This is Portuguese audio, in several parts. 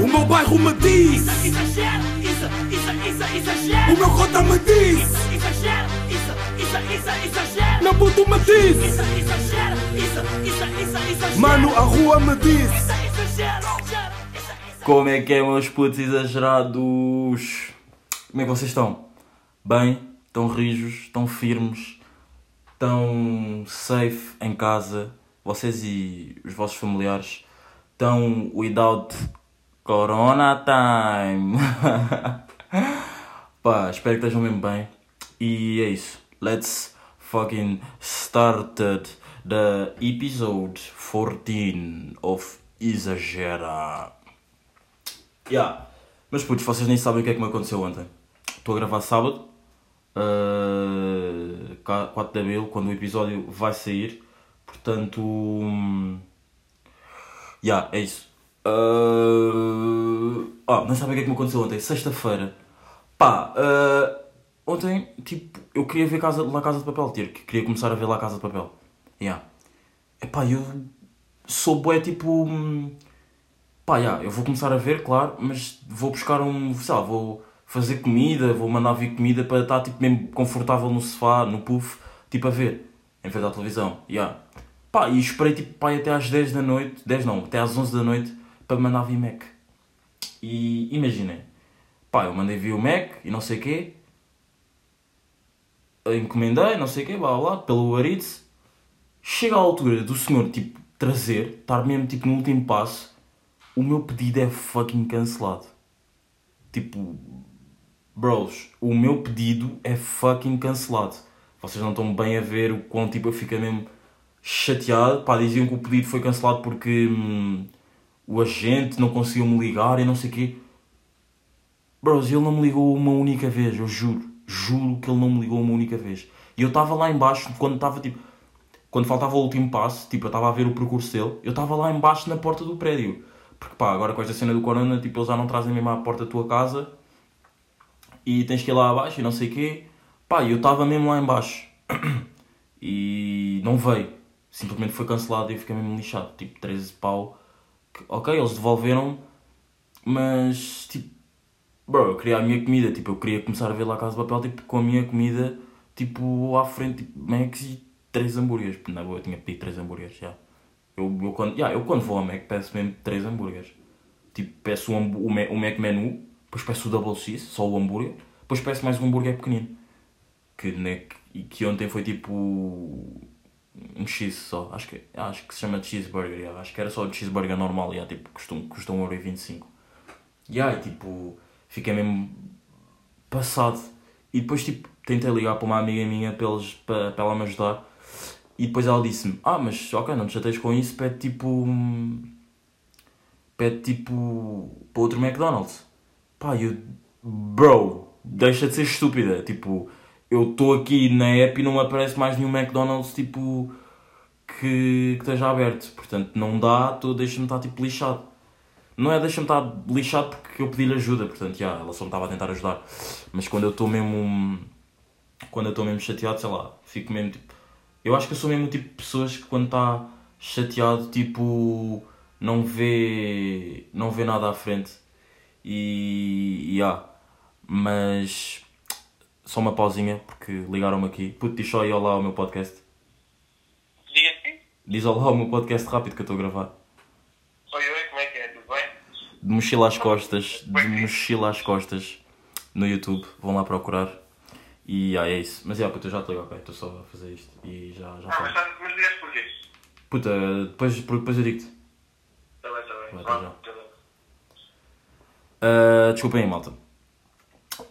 O meu bairro me diz Isso, exagero, isso, isso, isso, exagero. O meu cota me diz Isso, exagero, isso, isso, isso, exagero. Meu puto me diz Isso, exagero, isso, isso, isso, exagero. Mano, a rua me diz Isso, exagero, exagero, isso, isso. Como é que é, meus putos exagerados? Como é que vocês estão? Bem? Estão rijos? Estão firmes? Estão safe em casa? Vocês e os vossos familiares? Estão without corona time? Pá, espero que estejam mesmo bem. E é isso. Let's fucking started the episode 14 of Exagera. Yeah. Mas putz, vocês nem sabem o que é que me aconteceu ontem. Estou a gravar sábado, uh, 4 de Abril, quando o episódio vai sair. Portanto. hum, Yeah, é isso. Uh, ah, não sabem o que é que me aconteceu ontem? Sexta-feira. Pá, uh, ontem, tipo, eu queria ver casa, La Casa de Papel, ter, que queria começar a ver La Casa de Papel. Yeah. Epá, eu sou bué, tipo... Pá, yeah, eu vou começar a ver, claro, mas vou buscar um, sei lá, vou fazer comida, vou mandar vir comida para estar, tipo, mesmo confortável no sofá, no puff, tipo, a ver, em vez da televisão, yeah. Pá, e esperei, tipo, pá, até às 10 da noite, 10 não, até às 11 da noite, para mandar vir Mac. E imaginem, pá, eu mandei vir o Mac e não sei o quê, encomendei, não sei o quê, blá, blá, pelo Uber Eats. Chega à altura do senhor, tipo, trazer, estar mesmo, tipo, no último passo, o meu pedido é fucking cancelado. Tipo, bros, o meu pedido é fucking cancelado. Vocês não estão bem a ver o quão, tipo, eu fico mesmo chateado. Pá, diziam que o pedido foi cancelado porque hum, o agente não conseguiu me ligar e não sei o quê. Bros, ele não me ligou uma única vez, eu juro. Juro que ele não me ligou uma única vez. E eu estava lá embaixo, quando estava tipo. Quando faltava o último passo, tipo, eu estava a ver o percurso dele, eu estava lá embaixo na porta do prédio. Porque pá, agora com esta cena do corona, tipo, eles já não trazem mesmo à porta da tua casa e tens que ir lá abaixo e não sei o quê. Pá, eu estava mesmo lá embaixo. E não veio. Simplesmente foi cancelado e eu fiquei mesmo lixado. Tipo, 13 pau. Ok, eles devolveram, mas tipo, bro, eu queria a minha comida. Tipo, eu queria começar a ver lá a Casa de Papel, tipo, com a minha comida, tipo, à frente, tipo, Macs e 3 hambúrgueres. Na boa, eu tinha pedido 3 hambúrgueres, já. Eu, eu, quando, yeah, eu quando vou ao Mac peço mesmo 3 hambúrgueres. Tipo, peço o, o, o Mac menu, depois peço o Double X, só o hambúrguer, depois peço mais um hambúrguer pequenino. Que, né, que, que ontem foi tipo um X só. Acho que, acho que se chama cheeseburger. yeah. Acho que era só o cheeseburger normal. Yeah, tipo, custa, um- custa 1,25€. E aí, tipo, fiquei mesmo passado. E depois, tipo, tentei ligar para uma amiga minha para, eles, para, para ela me ajudar. E depois ela disse-me: Ah, mas ok, não te chateias com isso, pede tipo. Pede tipo. para outro McDonald's. Pá, eu. Bro, deixa de ser estúpida. Tipo, eu estou aqui na app e não aparece mais nenhum McDonald's tipo. que, que esteja aberto. Portanto, não dá, deixa-me estar tipo lixado. Não é deixa-me estar lixado porque eu pedi-lhe ajuda, portanto, já, ela só me estava a tentar ajudar. Mas quando eu estou mesmo. Quando eu estou mesmo chateado, sei lá, fico mesmo tipo. Eu acho que eu sou mesmo o tipo de pessoas que quando está chateado, tipo. não vê. não vê nada à frente. E. e há. Mas. Só uma pausinha, porque ligaram-me aqui. Puto, diz só aí olá ao meu podcast. Diga assim. Diz olá ao meu podcast rápido que eu estou a gravar. Oi, oi, como é que é? Tudo bem? De mochila às costas, de mochila às costas no YouTube. Vão lá procurar. E ah, é isso. Mas é, puta, eu já te ligo, ok. Estou só a fazer isto e já, já Ah, mas, mas ligaste porquê? Puta, depois, depois eu digo-te. Tá bem, tá bem. Vai, tá bem. Uh, desculpem aí, malta.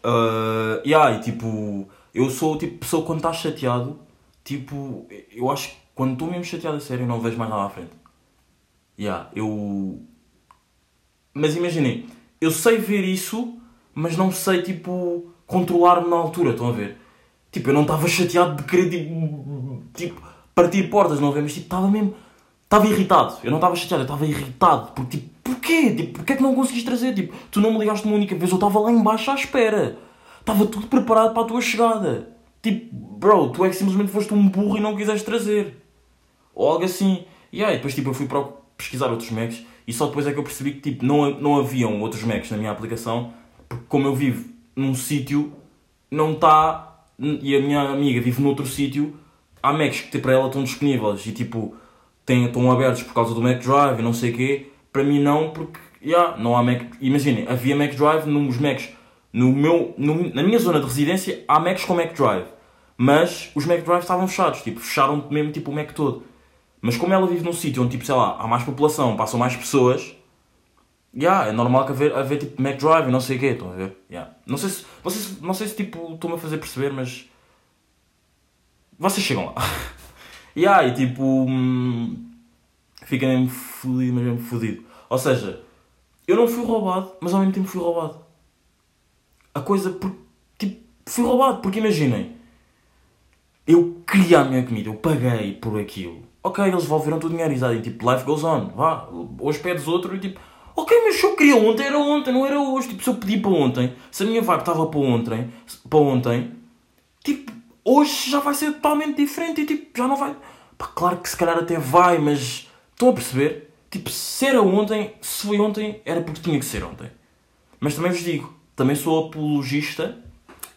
Uh, yeah, e tipo, eu sou tipo pessoa quando está chateado, tipo, eu acho que quando estou mesmo chateado a sério, eu não vejo mais nada à frente. Yeah, eu. Mas imaginem, eu sei ver isso, mas não sei, tipo, controlar-me na altura, estão a ver? Tipo, eu não estava chateado de querer, tipo, tipo partir portas, não a ver? Mas, tipo, estava mesmo. Estava irritado. Eu não estava chateado, eu estava irritado. Porque, tipo, porquê? Tipo, porquê é que não conseguiste trazer? Tipo, tu não me ligaste uma única vez, eu estava lá embaixo à espera. Estava tudo preparado para a tua chegada. Tipo, bro, tu é que simplesmente foste um burro e não quiseste trazer. Ou algo assim. E aí, depois, tipo, eu fui para pesquisar outros Macs E só depois é que eu percebi que tipo, não, não haviam outros Macs na minha aplicação, porque como eu vivo num sítio, não está. E a minha amiga vive noutro sítio, há Macs que tipo, para ela estão disponíveis e tipo, têm, estão abertos por causa do Mac Drive e não sei o quê. Para mim não, porque yeah, não há Mac. Imaginem, havia Mac Drive nos Macs. No meu, no- na minha zona de residência há Macs com Mac Drive. Mas os Mac Drive estavam fechados, tipo, fecharam mesmo tipo o Mac todo. Mas como ela vive num sítio onde, tipo, sei lá, há mais população, passam mais pessoas, yeah, é normal que haver, haver tipo Mac Drive e não sei o quê, estão a ver? Yeah. Não sei se, não sei se, não sei se tipo, estou-me a fazer perceber, mas vocês chegam lá. yeah, e tipo, hum, fica mesmo fodido, mas mesmo fodido. Ou seja, eu não fui roubado, mas ao mesmo tempo fui roubado. A coisa, por, tipo, fui roubado, porque imaginem, eu queria a minha comida, eu paguei por aquilo. Ok, eles devolveram o dinheiro, e tipo, life goes on, vá, hoje pedes outro e tipo, ok, mas se eu queria ontem, era ontem, não era hoje. Tipo, se eu pedi para ontem, se a minha vibe estava para ontem, para ontem, tipo, hoje já vai ser totalmente diferente e tipo, já não vai. Pá, claro que se calhar até vai, mas estão a perceber? Tipo, se era ontem, se foi ontem, era porque tinha que ser ontem. Mas também vos digo, também sou apologista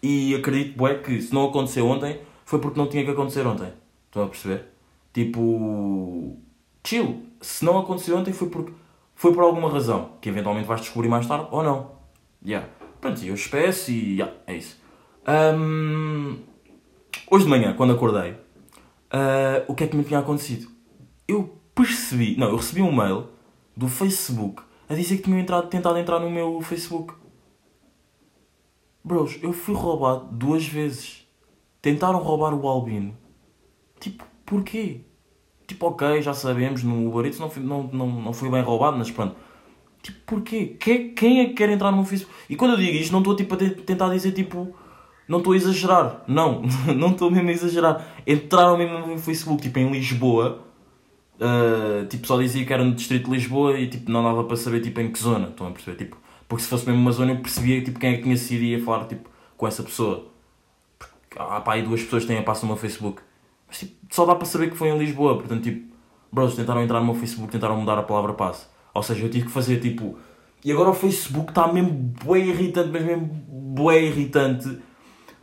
e acredito bué, que se não aconteceu ontem, foi porque não tinha que acontecer ontem. Estão a perceber? Tipo, chill. Se não aconteceu ontem foi porque foi por alguma razão, que eventualmente vais descobrir mais tarde ou não. Yeah. Pronto, eu espeço e yeah, é isso. Ahm, hoje de manhã, quando acordei, ah, o que é que me tinha acontecido? Eu percebi, não, eu recebi um mail do Facebook a dizer que tinham entrado, tentado entrar no meu Facebook. Bros, eu fui roubado duas vezes. Tentaram roubar o Albino. Tipo, porquê? Tipo, ok, já sabemos, no Uber Eats não fui, não, não, não fui bem roubado, mas pronto. Tipo, porquê? Quem, é que quer entrar no meu Facebook? E quando eu digo isto, não estou tipo, a te- tentar dizer tipo. Não estou a exagerar. Não, não estou mesmo a exagerar. Entraram mesmo no Facebook, tipo, em Lisboa. Uh, tipo, só dizia que era no distrito de Lisboa e tipo, não dava para saber tipo, em que zona, estão a perceber? Tipo, porque se fosse mesmo uma zona eu percebia tipo, quem é que tinha sido e ia falar tipo, com essa pessoa. Porque há pá, aí duas pessoas que têm a passo no meu Facebook. Mas tipo, só dá para saber que foi em Lisboa, portanto tipo, bros, tentaram entrar no meu Facebook, tentaram mudar a palavra passe. Ou seja, eu tive que fazer tipo. E agora o Facebook está mesmo bué irritante, mas mesmo bué irritante.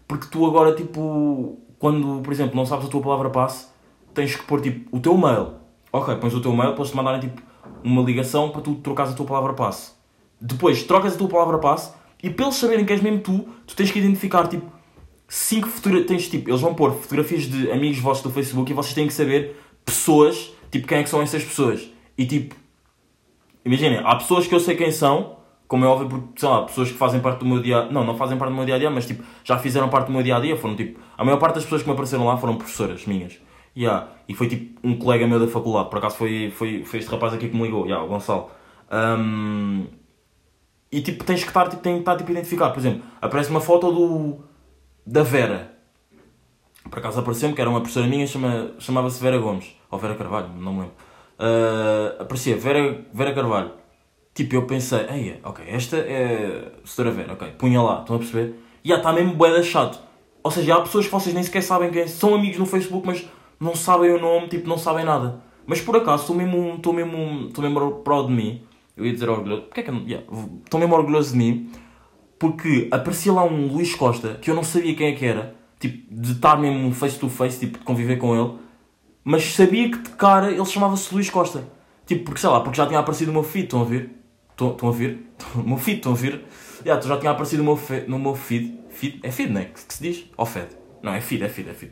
Porque tu agora, tipo, quando, por exemplo, não sabes a tua palavra passe, tens que pôr tipo o teu mail. Ok, pões o teu mail, depois te mandarem tipo uma ligação para tu trocares a tua palavra passe. Depois trocas a tua palavra passe e para eles saberem que és mesmo tu, tu tens que identificar tipo 5 fotografias. Tens tipo, eles vão pôr fotografias de amigos vossos do Facebook e vocês têm que saber pessoas, tipo, quem é que são essas pessoas. E tipo, imaginem, há pessoas que eu sei quem são, como é óbvio, porque, sei lá, pessoas que fazem parte do meu dia Não, não fazem parte do meu dia a dia, mas tipo, já fizeram parte do meu dia a dia. Foram tipo, a maior parte das pessoas que me apareceram lá foram professoras minhas. Yeah. E foi tipo um colega meu da faculdade, por acaso foi, foi, foi este rapaz aqui que me ligou, yeah, o Gonçalo. Um, e tipo, tens que estar, tipo, tem que estar tipo, identificado. Por exemplo, aparece uma foto do, da Vera. Por acaso apareceu-me, que era uma professora minha, chama, chamava-se Vera Gomes. Ou Vera Carvalho, não me lembro. Uh, aparecia Vera, Vera Carvalho. Tipo, eu pensei, ei, ok, esta é Setora Vera, ok, punha lá, estão a perceber? E está mesmo bué chato. Ou seja, há pessoas que vocês nem sequer sabem quem são amigos no Facebook, mas não sabem o nome, tipo, não sabem nada. Mas por acaso, estou mesmo, estou mesmo, estou mesmo proud de mim. Eu ia dizer orgulhoso, porque é que eu não, yeah, estou mesmo orgulhoso de mim, porque aparecia lá um Luís Costa, que eu não sabia quem é que era, tipo, de estar mesmo face to face, tipo, de conviver com ele, mas sabia que de cara ele chamava-se Luís Costa. Tipo, porque sei lá, porque já tinha aparecido no meu feed, estão a ver? Estão, a? No meu feed, estão a ver? Yeah, já tinha aparecido no meu, fe, no meu feed. feed. É feed, não é? Que, que se diz? Ou fed? Não, é feed, é feed, é feed.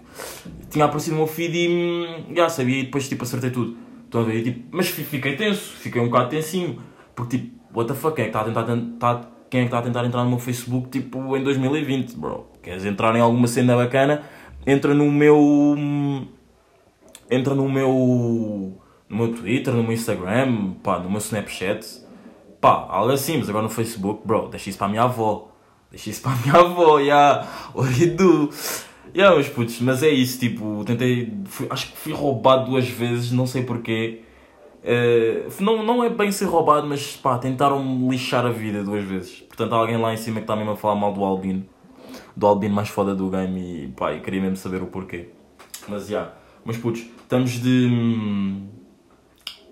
Tinha aparecido no meu feed e hum, já sabia e depois tipo acertei tudo. Estão a ver? E, tipo, mas fi- fiquei tenso, fiquei um bocado tensinho. Porque tipo, what the fuck, quem é que está a tentar, tentar, quem é que está a tentar entrar no meu Facebook tipo em 2020, bro? Queres entrar em alguma cena bacana? Entra no meu. hum, Entra no meu. No meu Twitter, no meu Instagram, pá, no meu Snapchat. Pá, algo assim, mas agora no Facebook, bro, deixa isso para a minha avó. Deixa isso para a minha avó, yeah. Oridu. Yeah, meus putos, mas é isso, tipo, tentei. fui- acho que fui roubado duas vezes, não sei porquê. Eh, não, não é bem ser roubado, mas pá, tentaram-me lixar a vida duas vezes. Portanto, há alguém lá em cima que está mesmo a falar mal do Albino. Do Albino mais foda do game e pá, queria mesmo saber o porquê. Mas já, mas putos, estamos de.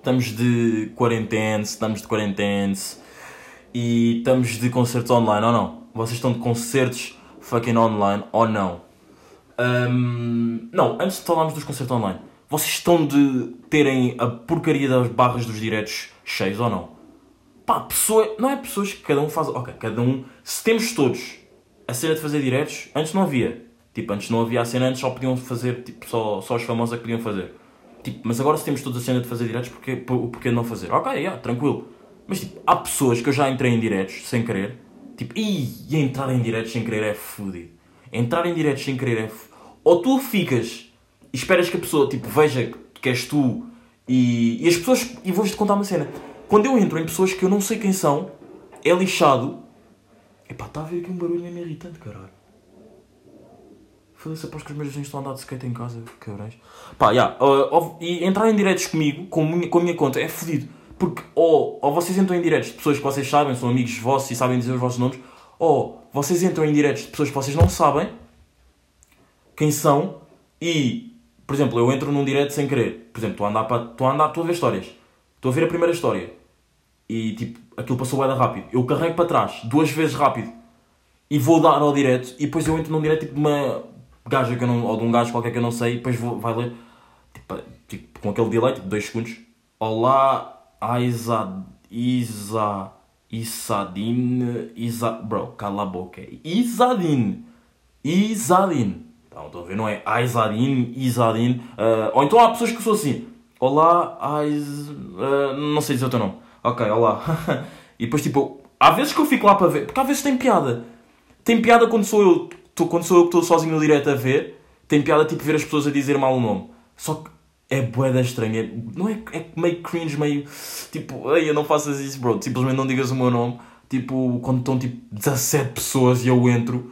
Estamos de quarentena, estamos de quarentena e estamos de concertos online ou não? Vocês estão de concertos fucking online ou não? Ahm, não, antes de falarmos dos concertos online, vocês estão de terem a porcaria das barras dos diretos cheios ou não? Pá, pessoa, não é pessoas que cada um faz. Ok, cada um. Se temos todos a cena de fazer diretos, antes não havia. Tipo, antes não havia a cena, antes só podiam fazer, tipo, só, só os famosos é que podiam fazer. Tipo, mas agora se temos todos a cena de fazer diretos, porque, por- porquê não fazer? Ok, yeah, tranquilo. Mas tipo, há pessoas que eu já entrei em diretos sem querer. Tipo, e entrar em diretos sem querer é fodido. Entrar em diretos sem querer é f... Ou tu ficas e esperas que a pessoa, tipo, veja que és tu e, e as pessoas... E vou-vos contar uma cena. Quando eu entro em pessoas que eu não sei quem são, é lixado. Epá, está a ver aqui um barulho mesmo irritante, caralho. Foda-se, após que os meus vizinhos estão a andar de skate em casa, cabrões. Pá, já. e entrar em diretos comigo, com minha, com a minha conta, é fodido. Porque ou, ou vocês entram em diretos de pessoas que vocês sabem, são amigos vossos e sabem dizer os vossos nomes, ou vocês entram em diretos de pessoas que vocês não sabem quem são e, por exemplo, eu entro num direto sem querer. Por exemplo, estou a andar, estou a andar, ver histórias. Estou a ver a primeira história. E, tipo, aquilo passou bem rápido. Eu carrego para trás, duas vezes rápido. E vou dar ao direto. E depois eu entro num direto, tipo, de uma gaja que eu não... Ou de um gajo qualquer que eu não sei. E depois vou, vai ler... Tipo, tipo, com aquele delay, tipo, dois segundos. Olá, Isa... Isa... Isadine... Isa... Bro, cala a boca. Isadine. Isadine. Então, estão a ver, não é Aisadine, Isadine. ah, ou então há pessoas que são assim. Olá, Ais... ah, não sei dizer o teu nome. Ok, olá. e depois, tipo, há vezes que eu fico lá para ver. Porque às vezes tem piada. Tem piada quando sou eu, tô- quando sou eu que estou sozinho no direto a ver. Tem piada, tipo, ver as pessoas a dizer mal o nome. Só que é boeda estranha. É- Não é, é meio cringe, meio... Tipo, ei, não faças isso, bro. Simplesmente não digas o meu nome. Tipo, quando estão, tipo, 17 pessoas e eu entro...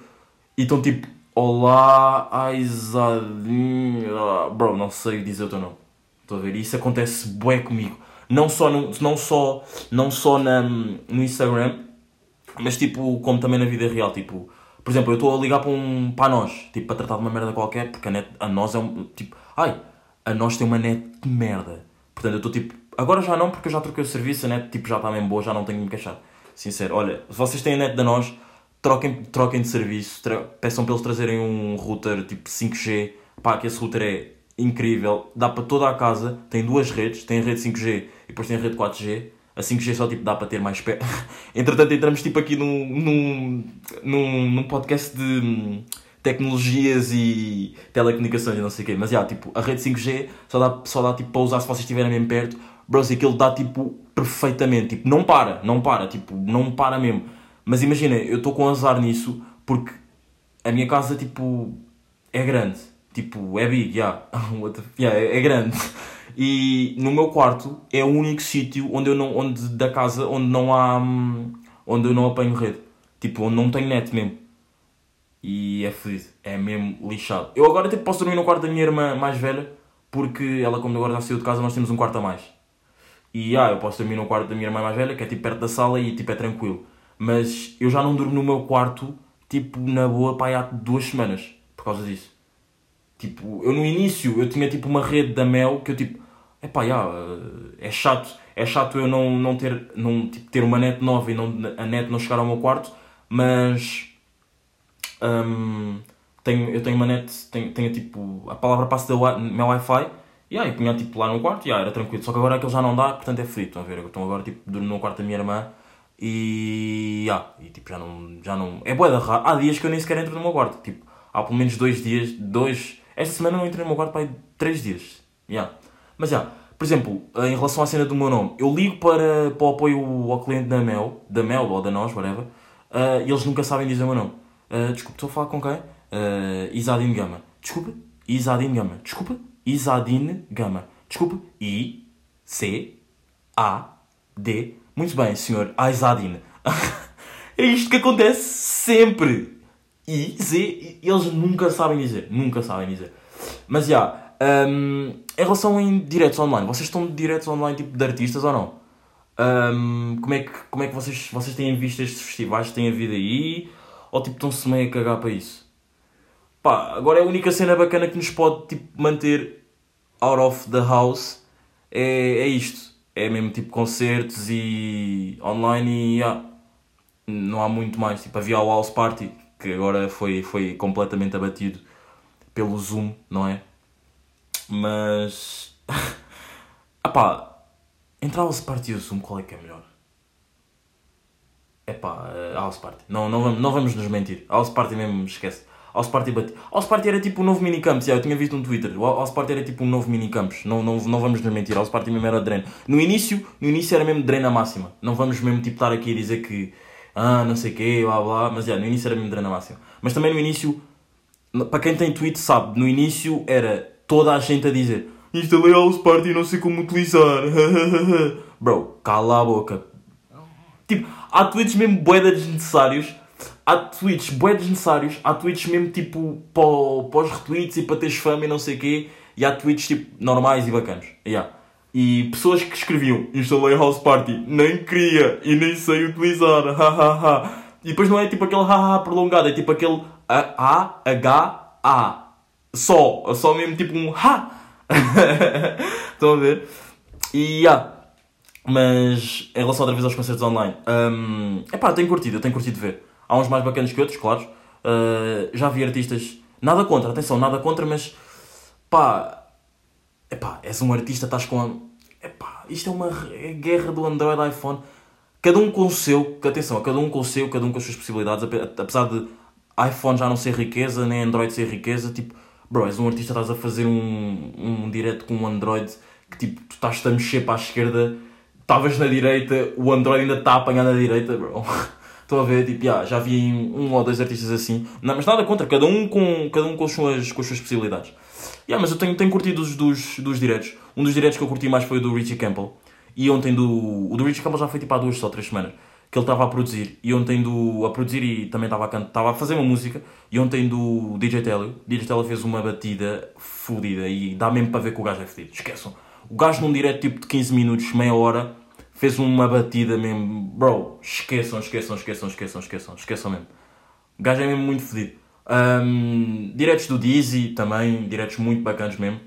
E estão tipo, olá, Aisadinho. Bro, não sei dizer o teu nome. Estou a ver? Isso acontece bué comigo. Não só no, não só, não só na, no Instagram, mas tipo, como também na vida real. Tipo, por exemplo, eu estou a ligar para um para nós, tipo, para tratar de uma merda qualquer, porque a, net, a nós é um. Tipo, ai, a nós tem uma net de merda. Portanto, eu estou tipo. Agora já não, porque eu já troquei o serviço, a net tipo, já está bem boa, já não tenho que me queixar. Sincero, olha, se vocês têm a net da nós, troquem, troquem de serviço, peçam para eles trazerem um router tipo 5G. Pá, que esse router é incrível, dá para toda a casa, tem duas redes, tem a rede 5G e depois tem a rede 4G. A 5G só tipo, dá para ter mais pé. Entretanto, entramos tipo aqui num, num, num, podcast de hum, tecnologias e telecomunicações e não sei o quê. Mas já, tipo, a rede 5G só dá, só dá tipo para usar se vocês estiverem bem perto. Bros, aquilo dá tipo perfeitamente. Tipo, não para, não para, tipo, não para mesmo. Mas imagina, eu estou com azar nisso porque a minha casa, tipo, é grande. Tipo, é big, yeah. Yeah, é, é grande. E no meu quarto é o único sítio onde eu não, onde, da casa onde não há, hum, onde eu não apanho rede. Tipo, onde não tenho net mesmo. E é fodido, é mesmo lixado. Eu agora tipo, posso dormir no quarto da minha irmã mais velha, porque ela, como agora já saiu de casa, nós temos um quarto a mais. E ah, eu posso dormir no quarto da minha irmã mais velha, que é tipo perto da sala e tipo é tranquilo. Mas eu já não durmo no meu quarto, tipo, na boa, pá, há duas semanas, por causa disso. Tipo, eu no início, eu tinha tipo uma rede da Mel, que eu tipo, epá, já, é chato, é chato eu não, não ter, não, tipo, ter uma net nova e não, a net não chegar ao meu quarto, mas hum, tenho, eu tenho uma net, tenho, tenho tipo, a palavra passa do meu Wi-Fi, e aí punha tipo lá no quarto, e ah, era tranquilo. Só que agora aquilo já não dá, portanto é frito, estão a ver? Então agora tipo, no quarto da minha irmã, e, ah, e tipo, já não, já não, é boa da raro. Há dias que eu nem sequer entro no meu quarto, tipo, há pelo menos dois dias, dois, esta semana eu não entrei no meu quarto para aí três dias, yeah. Mas já, por exemplo, em relação à cena do meu nome, eu ligo para, para o apoio ao cliente da Mel, da Mel ou da nós, whatever, ah, e eles nunca sabem dizer o meu nome. Ah, desculpe, estou a falar com quem? Uh, Gama. Desculpa, Isadine Gama. Desculpa, Isadine Gama. Desculpa, I, C, A, D. Muito bem, senhor Isadine. é isto que acontece sempre. I, Z, eles nunca sabem dizer. Nunca sabem dizer. Mas já, hum, em relação em diretos online, vocês estão de diretos online tipo de artistas ou não? Hum, como, é que, como é que vocês, vocês têm visto estes festivais? Têm havido aí? Ou tipo estão-se meio a cagar para isso? Pá, agora a única cena bacana que nos pode tipo, manter out of the house é, é isto. é mesmo tipo concertos e online e yeah, não há muito mais. Tipo, havia o House Party, que agora foi, foi completamente abatido pelo Zoom, não é? Mas. Epá, entre a House Party e o Zoom, qual é que é melhor? Epá, a House Party. Não, não, vamos, não vamos nos mentir. A House Party mesmo, esquece. House Party bati. House Party era tipo um novo minicampus. Yeah, eu tinha visto no Twitter. House Party era tipo um novo minicampus. Não, não, não vamos nos mentir. House Party mesmo era dreno. No início, no início era mesmo dreno à máxima. Não vamos mesmo tipo estar aqui a dizer que. Ah, não sei o quê, blá blá. Mas yeah, no início era mesmo dreno à máxima. Mas também no início, para quem tem tweet sabe, no início era toda a gente a dizer instalei House Party e não sei como utilizar. Bro, cala a boca. Tipo, há tweets mesmo de desnecessários. Há tweets bué desnecessários. Há tweets mesmo tipo para, para os retweets e para teres fama e não sei o quê. E há tweets tipo normais e bacanos. Yeah. E pessoas que escreviam instalei House Party, nem queria e nem sei utilizar. hahaha. e depois não é tipo aquele haha prolongado, é tipo aquele A-H-A. Só, só mesmo tipo um ha. Estão a ver? E yeah. Mas em relação outra vez aos concertos online, um, epá, tenho curtido, eu tenho curtido ver. Há uns mais bacanas que outros, claro. Uh, já vi artistas, nada contra, atenção, nada contra, mas pá, epá, és um artista, estás com. A, epá, isto é uma é guerra do Android iPhone. Cada um com o seu, atenção, cada um com o seu, cada um com as suas possibilidades, ape- apesar de iPhone já não ser riqueza, nem Android ser riqueza, tipo, bro, és um artista, estás a fazer um, um direto com um Android que tipo, tu estás a mexer para a esquerda, estavas na direita, o Android ainda está a apanhar na direita, bro. Estou a ver, tipo, yeah, já vi um ou dois artistas assim, não, mas nada contra, cada um com, cada um com, as, suas, com as suas possibilidades. Yeah, mas eu tenho, tenho curtido os dos, dos diretos. Um dos diretos que eu curti mais foi o do Richie Campbell. E ontem do. O do Richie Campbell já foi tipo há duas ou três semanas. Que ele estava a produzir. E ontem do. a produzir e também estava a cantar. Estava a fazer uma música. E ontem do DJ Telio. DJ Telio fez uma batida fodida. E dá mesmo para ver que o gajo é fedido. Esqueçam. O gajo num direto tipo de 15 minutos, meia hora, fez uma batida mesmo. Bro, esqueçam, esqueçam, esqueçam, esqueçam, esqueçam, esqueçam mesmo. O gajo é mesmo muito fedido. Um, diretos do Dizzy também, diretos muito bacanas mesmo.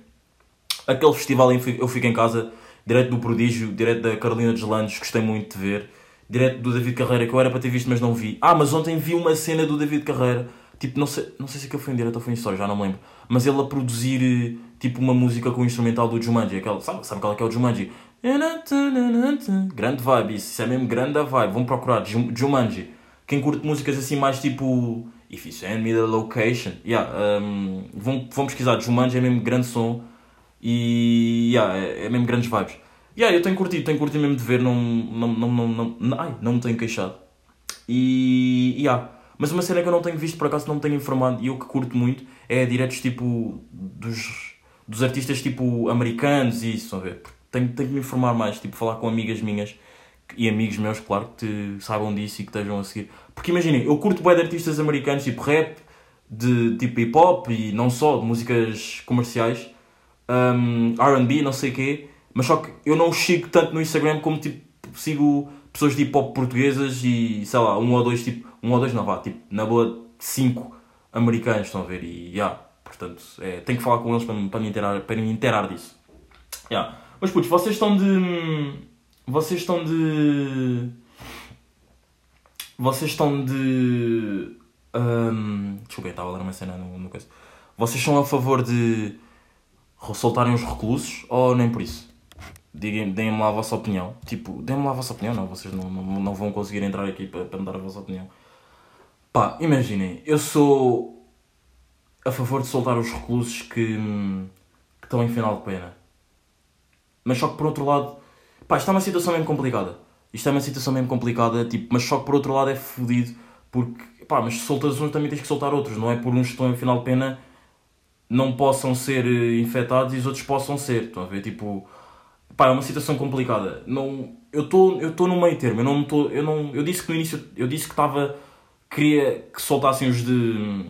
Aquele festival eu fico em casa, direto do Prodígio, direto da Carolina dos Landes, gostei muito de ver. Direto do David Carreira, que eu era para ter visto, mas não vi. Ah, mas ontem vi uma cena do David Carreira. Tipo, não sei, não sei se aquilo foi em direto ou foi em história, já não me lembro. Mas ele a produzir, eh, tipo, uma música com o instrumental do Jumanji. Aquela, sabe, sabe qual é que é o Jumanji? Grande vibe, isso, isso é mesmo grande a vibe. Vão procurar, Ju- Jumanji. Quem curte músicas assim mais tipo... If you send me the location. Yeah, um, vão, vão pesquisar, Jumanji é mesmo grande som. E yeah, é, é mesmo grandes vibes. Yeah, eu tenho curtido, tenho curtido mesmo de ver, não, não, não, não, não, ai, não me tenho queixado. E yeah. Mas uma cena que eu não tenho visto, por acaso não me tenho informado, e eu que curto muito, é diretos tipo dos, dos artistas tipo americanos e isso, a ver? Tenho, tenho que me informar mais, tipo falar com amigas minhas e amigos meus, claro, que saibam disso e que estejam a seguir. Porque imaginem, eu curto bem de artistas americanos, tipo rap, de tipo hip hop e não só, de músicas comerciais, um, RB, não sei o quê, mas só que eu não sigo tanto no Instagram como tipo sigo pessoas de hip hop portuguesas e sei lá, um ou dois, tipo, um ou dois não vá, tipo, na boa, cinco americanos, estão a ver? E yeah, portanto, é, tenho que falar com eles para, para, me inteirar, para me inteirar disso. Yeah. Mas putos, vocês estão de. Vocês estão de. Vocês estão de. desculpa, eu estava a ler uma cena no, no. Vocês são a favor de soltarem os reclusos ou nem por isso? Deem-me lá a vossa opinião. Tipo, deem-me lá a vossa opinião, não. Vocês não, não, não vão conseguir entrar aqui para, para me dar a vossa opinião. Pá, imaginem, eu sou a favor de soltar os reclusos que, que estão em final de pena. Mas só que por outro lado, pá, isto é uma situação mesmo complicada. Isto é uma situação mesmo complicada, tipo, mas só que por outro lado é fodido porque, pá, mas se soltas uns também tens que soltar outros, não é por uns que estão em final de pena não possam ser eh, infectados e os outros possam ser. Estão a ver? Tipo, pá, é uma situação complicada. Não, eu estou eu estou no meio termo. Eu não estou, eu não, eu disse que no início, eu disse que estava queria que soltassem os de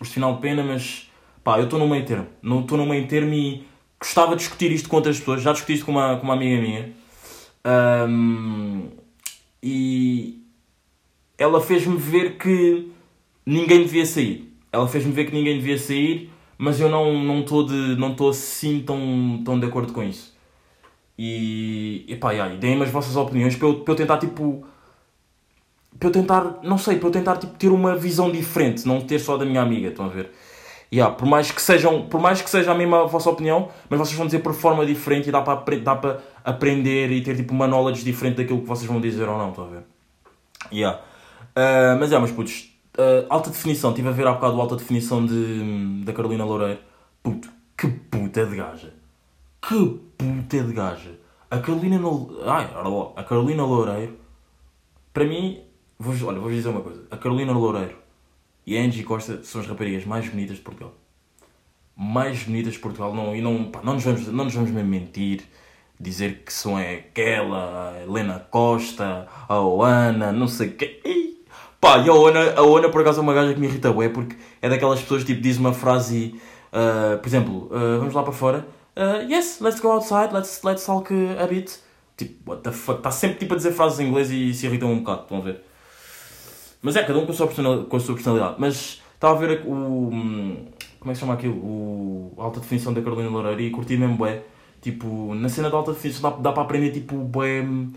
os de final de pena, mas pá, eu estou no meio termo. Não estou no meio termo e gostava de discutir isto com outras pessoas. Já discuti isto com uma, com uma amiga minha. Ahm, e ela fez-me ver que ninguém devia sair. Ela fez-me ver que ninguém devia sair, mas eu não não estou de não estou assim tão tão de acordo com isso. E, epá, yeah, deem-me as vossas opiniões para eu, para eu tentar, tipo, para eu tentar, não sei, para eu tentar tipo, ter uma visão diferente, não ter só da minha amiga, estão a ver? Yeah, por, mais que sejam, por mais que seja a mesma vossa opinião, mas vocês vão dizer por forma diferente e dá para, dá para aprender e ter tipo uma knowledge diferente daquilo que vocês vão dizer ou não, estão a ver? Yeah. Ah, mas é, mas putos, ah, alta definição, estive a ver há bocado a alta definição de, da Carolina Loureiro. Puto, que puta de gaja. Que puta de gaja. A Carolina, no... Ai, a Carolina Loureiro, para mim, vou, olha, vou dizer uma coisa. A Carolina Loureiro e a Angie Costa são as raparigas mais bonitas de Portugal. Mais bonitas de Portugal. Não, e não, pá, não, nos vamos, não nos vamos mesmo mentir. Dizer que são é aquela, a Helena Costa, a Oana, não sei o quê. Pá, e a Oana, a Oana por acaso é uma gaja que me irrita bué, porque é daquelas pessoas tipo diz uma frase e, ah, por exemplo, ah, vamos lá para fora. Ah, yes, let's go outside, let's, let's talk a bit. Tipo, what the fuck, está sempre tipo a dizer frases em inglês e se irritam um bocado, estão a ver? Mas é, cada um com a sua personalidade. Com a sua personalidade. Mas estava a ver o. hum, Como é que se chama aquilo? O alta definição da Carolina Loureiro e curti mesmo bué. Tipo, na cena da alta definição dá, dá para aprender tipo bué hum,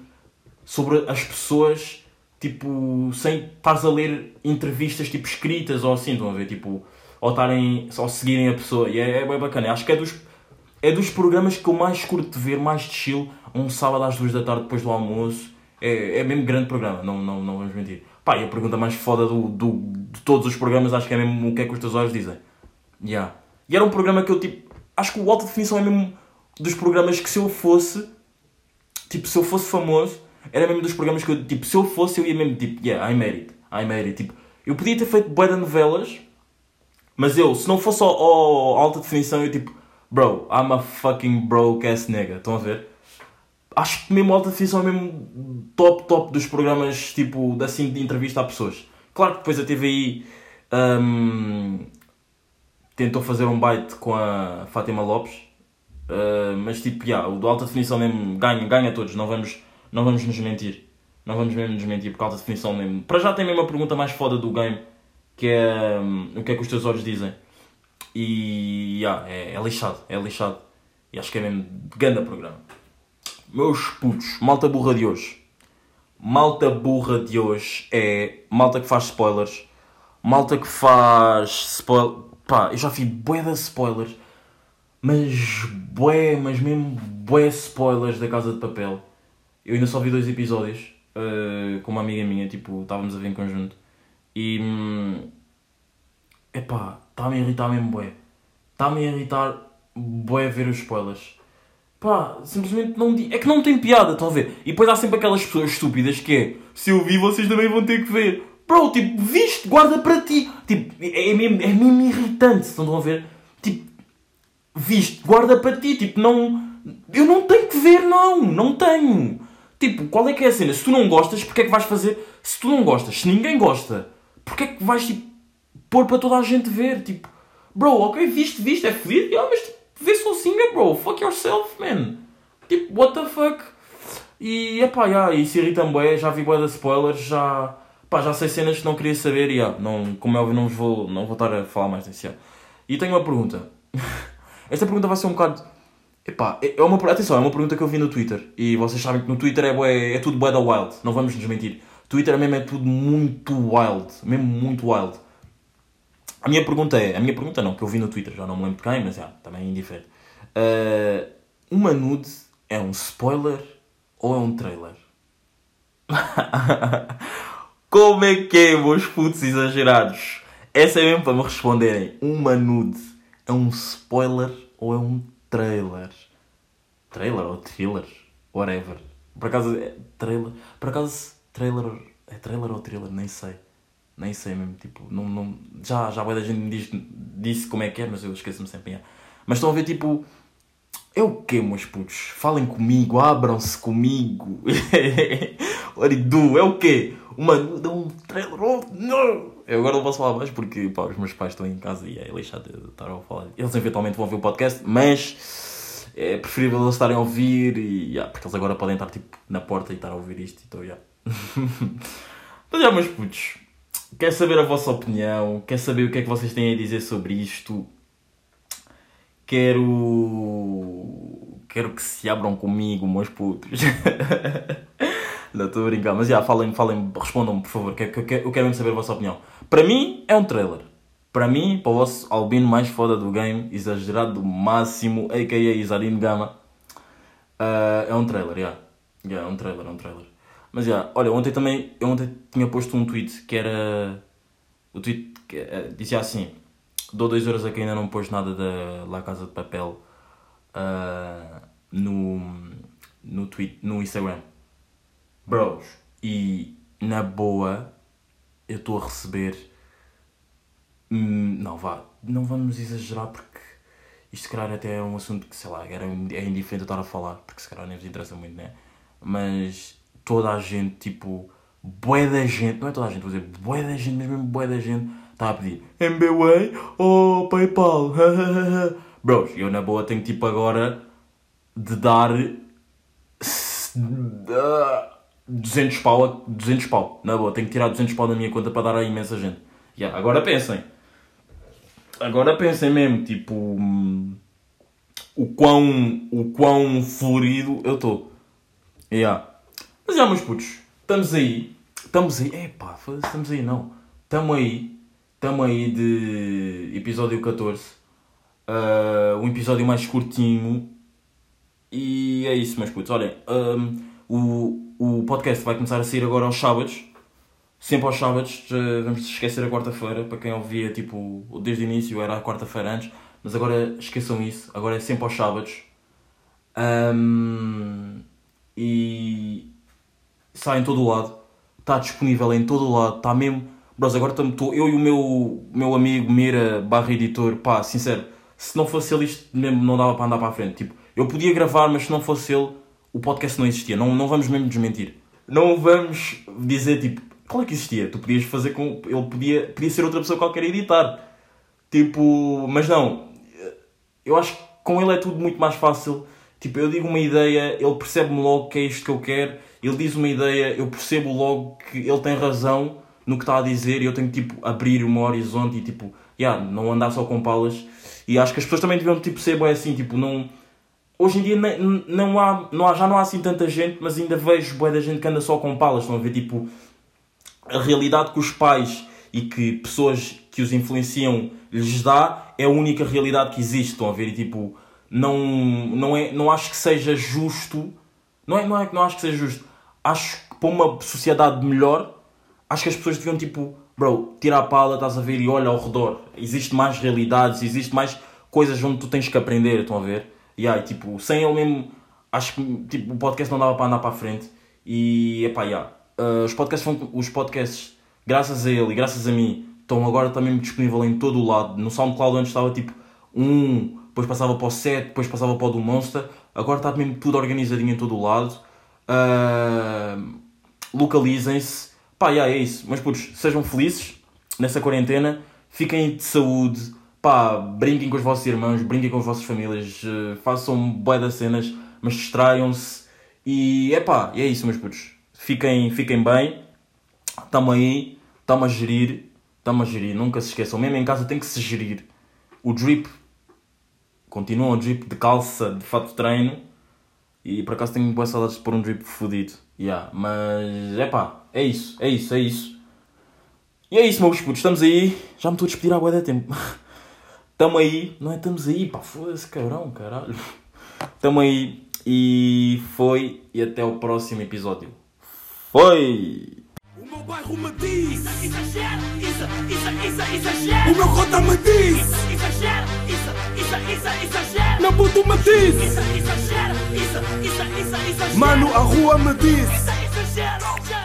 sobre as pessoas, tipo, sem estares a ler entrevistas tipo escritas ou assim, estão a ver? Tipo, ou estarem. ou seguirem a pessoa. E é, é bem bacana. Acho que é dos. É dos programas que eu mais curto de ver, mais de chill, um sábado às duas da tarde depois do almoço. É, é mesmo grande programa, não, não, não vamos mentir. Pá, e a pergunta mais foda do, do, de todos os programas acho que é mesmo o que é que os teus olhos dizem. Yeah. E era um programa que eu tipo. Acho que o Alta Definição é mesmo dos programas que se eu fosse. Tipo, se eu fosse famoso, era mesmo dos programas que eu. Tipo, se eu fosse, eu ia mesmo tipo, yeah, I made it. I made it. Tipo, eu podia ter feito bué de novelas, mas eu, se não fosse ao, ao Alta Definição, eu tipo, bro, I'm a fucking broke ass nigga. Estão a ver? Acho que mesmo Alta Definição é mesmo top, top dos programas, tipo, assim, de entrevista a pessoas. Claro que depois a TVI hum, tentou fazer um bite com a Fátima Lopes, uh, mas tipo, yeah, o do Alta Definição mesmo ganha, ganha todos, não vamos, não vamos nos mentir. Não vamos mesmo nos mentir, porque a Alta Definição mesmo... Para já tem mesmo a pergunta mais foda do game, que é hum, o que é que os teus olhos dizem. E yeah, é, é lixado, é lixado. E acho que é mesmo grande programa. Meus putos, malta burra de hoje. Malta burra de hoje é malta que faz spoilers. Malta que faz spoiler. Pá, eu já fiz bué de spoilers. Mas bué, mas mesmo bué spoilers da Casa de Papel. Eu ainda só vi dois episódios eh, com uma amiga minha, tipo, estávamos a ver em conjunto. E. hum, Epá, está-me a irritar mesmo bué. Está-me a irritar bué ver os spoilers. Pá, simplesmente não É que não tem piada, estão a ver? E depois há sempre aquelas pessoas estúpidas que é Se eu vi, vocês também vão ter que ver. Bro, tipo, viste, guarda para ti. Tipo, é, é mesmo, é mesmo irritante, estão a ver? Tipo, viste, guarda para ti. Tipo, não. Eu não tenho que ver, não. Não tenho. Tipo, qual é que é a cena? Se tu não gostas, porque é que vais fazer? Se tu não gostas, se ninguém gosta, porque é que vais, tipo, pôr para toda a gente ver? Tipo, bro, ok, viste, viste, é fedido, yeah, mas tipo, vê sozinha, bro. Fuck yourself, man. Tipo, what the fuck? E, epá, yeah, isso irrita-me bué, já vi bué de spoilers, já... Pá, já sei cenas que não queria saber e, yeah, não, como é óbvio, não vou, não vou estar a falar mais disso, yeah. E tenho uma pergunta. Esta pergunta vai ser um bocado... Epá, é é uma, atenção, é uma pergunta que eu vi no Twitter. E vocês sabem que no Twitter é, bué, é tudo bué da wild. Não vamos nos mentir. Twitter mesmo é tudo muito wild. Mesmo muito wild. A minha pergunta é... A minha pergunta não, que eu vi no Twitter. Já não me lembro de quem, mas já, também é indiferente. Uh, uma nude é um spoiler ou é um trailer? Como é que é, meus putos exagerados? Essa é mesmo para me responderem. Uma nude é um spoiler ou é um trailer? Trailer ou thriller? Whatever. Por acaso é trailer. Por acaso, trailer. É trailer ou thriller? Nem sei. Nem sei mesmo. Tipo, não, não, já, já da gente me diz, disse como é que é, mas eu esqueço-me sempre. yeah. Mas estão a ver tipo. É o quê, meus putos? Falem comigo, abram-se comigo. Do? É o quê? Uma nuda, um trailer? Oh, não! Eu agora não posso falar mais porque pá, os meus pais estão em casa e é lixado de estar a falar. Eles eventualmente vão ouvir o podcast, mas é preferível eles estarem a ouvir e yeah, porque eles agora podem estar tipo na porta e estar a ouvir isto. Então, yeah. já, meus putos, quer saber a vossa opinião? Quer saber o que é que vocês têm a dizer sobre isto? Quero. quero que se abram comigo, meus putos. Não, estou a brincar, mas já, falem, falem, respondam-me, por favor, que, que, eu quero saber a vossa opinião. Para mim, é um trailer. Para mim, para o vosso albino mais foda do game, exagerado do máximo, a.k.a. Isarino Gama, ah, é um trailer, já. Yeah, é um trailer, é um trailer. Mas já, olha, ontem também, eu ontem tinha posto um tweet que era. O tweet que, eh, dizia assim: dou 2 euros a quem ainda não pôs nada da La Casa de Papel ah, no, no, tweet, no Instagram. Bros, e na boa, eu estou a receber. Hum, não, vá, não vamos exagerar porque isto, se calhar, até é um assunto que, sei lá, era, é indiferente eu estar a falar, porque se calhar nem vos interessa muito, né? Mas toda a gente, tipo, bué da gente, não é toda a gente, vou dizer, bué da gente, mas mesmo bué da gente, está a pedir MBWay ou PayPal. Bros, eu na boa tenho, tipo, agora de dar. s- ah, 200 pau, a- 200 pau, na boa, tenho que tirar 200 pau da minha conta para dar a imensa gente. Yeah, agora pensem, agora pensem mesmo, tipo, o quão, o quão florido eu estou. Yeah. Mas já, meus putos, estamos aí, estamos aí, epá, estamos aí não, estamos aí, estamos aí de episódio 14, ah, um episódio mais curtinho, e é isso, meus putos. Olhem, hum, o, o podcast vai começar a sair agora aos sábados. Sempre aos sábados. Vamos esquecer a quarta-feira. Para quem ouvia, tipo, desde o início era a quarta-feira antes. Mas agora esqueçam isso. Agora é sempre aos sábados. Hum, e sai em todo o lado. Está disponível em todo o lado. Está mesmo. Bros, agora estamos eu e o meu, meu amigo Mira barra editor. Pá, sincero, se não fosse ele, isto mesmo não dava para andar para a frente. Tipo, eu podia gravar, mas se não fosse ele, o podcast não existia. Não, não vamos mesmo desmentir. Não vamos dizer tipo, claro que existia. Tu podias fazer com. Ele podia, podia ser outra pessoa qualquer a editar. Tipo, mas não. Eu acho que com ele é tudo muito mais fácil. Tipo, eu digo uma ideia, ele percebe-me logo que é isto que eu quero. Ele diz uma ideia, eu percebo logo que ele tem razão no que está a dizer e eu tenho que tipo, abrir o meu horizonte e tipo, yeah, não andar só com palas. E acho que as pessoas também deviam tipo, ser bem assim, tipo, não. Hoje em dia nem- não há, não há, já não há assim tanta gente, mas ainda vejo boa da gente que anda só com palas. Estão a ver tipo a realidade que os pais e que pessoas que os influenciam lhes dá é a única realidade que existe. Estão a ver? E tipo, não, não, é, não acho que seja justo. Não é, não é que não acho que seja justo. Acho que para uma sociedade melhor, acho que as pessoas deviam tipo, bro, tira a pala, estás a ver e olha ao redor. Existe mais realidades, existe mais coisas onde tu tens que aprender. Estão a ver? E aí, tipo, sem ele mesmo, acho que tipo, o podcast não dava para andar para a frente. E epá, yeah. Uh, os, podcasts vão- os podcasts, graças a ele e graças a mim, estão agora também disponível em todo o lado. No SoundCloud antes estava tipo um, depois passava para o 7, depois passava para o do Monster. Agora está mesmo tudo organizadinho em todo o lado. Uh, localizem-se. Pá, yeah, é isso. Mas putos, sejam felizes nessa quarentena. Fiquem de saúde. Pá, brinquem com os vossos irmãos, brinquem com as vossas famílias. uh, façam bué das cenas, mas distraiam-se. E é pá, é isso, meus putos. Fiquem, fiquem bem. Estamos aí, estamos a gerir. Estamos a gerir, nunca se esqueçam. Mesmo em casa tem que se gerir. O drip continua o drip de calça, de fato de treino. E por acaso tenho boas saudades de pôr um drip fodido. Yeah, mas é pá, é isso, é isso, é isso. E é isso, meus putos, estamos aí. Já me estou a despedir há bué da tempo. Estamos aí, não é? Estamos aí, pá, foda-se, cabrão, caralho. Estamos aí e foi. E até o próximo episódio. Foi! O meu bairro me diz, Exagero, isso, isso, isso, exagero. o meu cota me diz, Isso, exagero, exagero. meu puto me diz, exagero, exagero. mano, a rua me diz. Isso,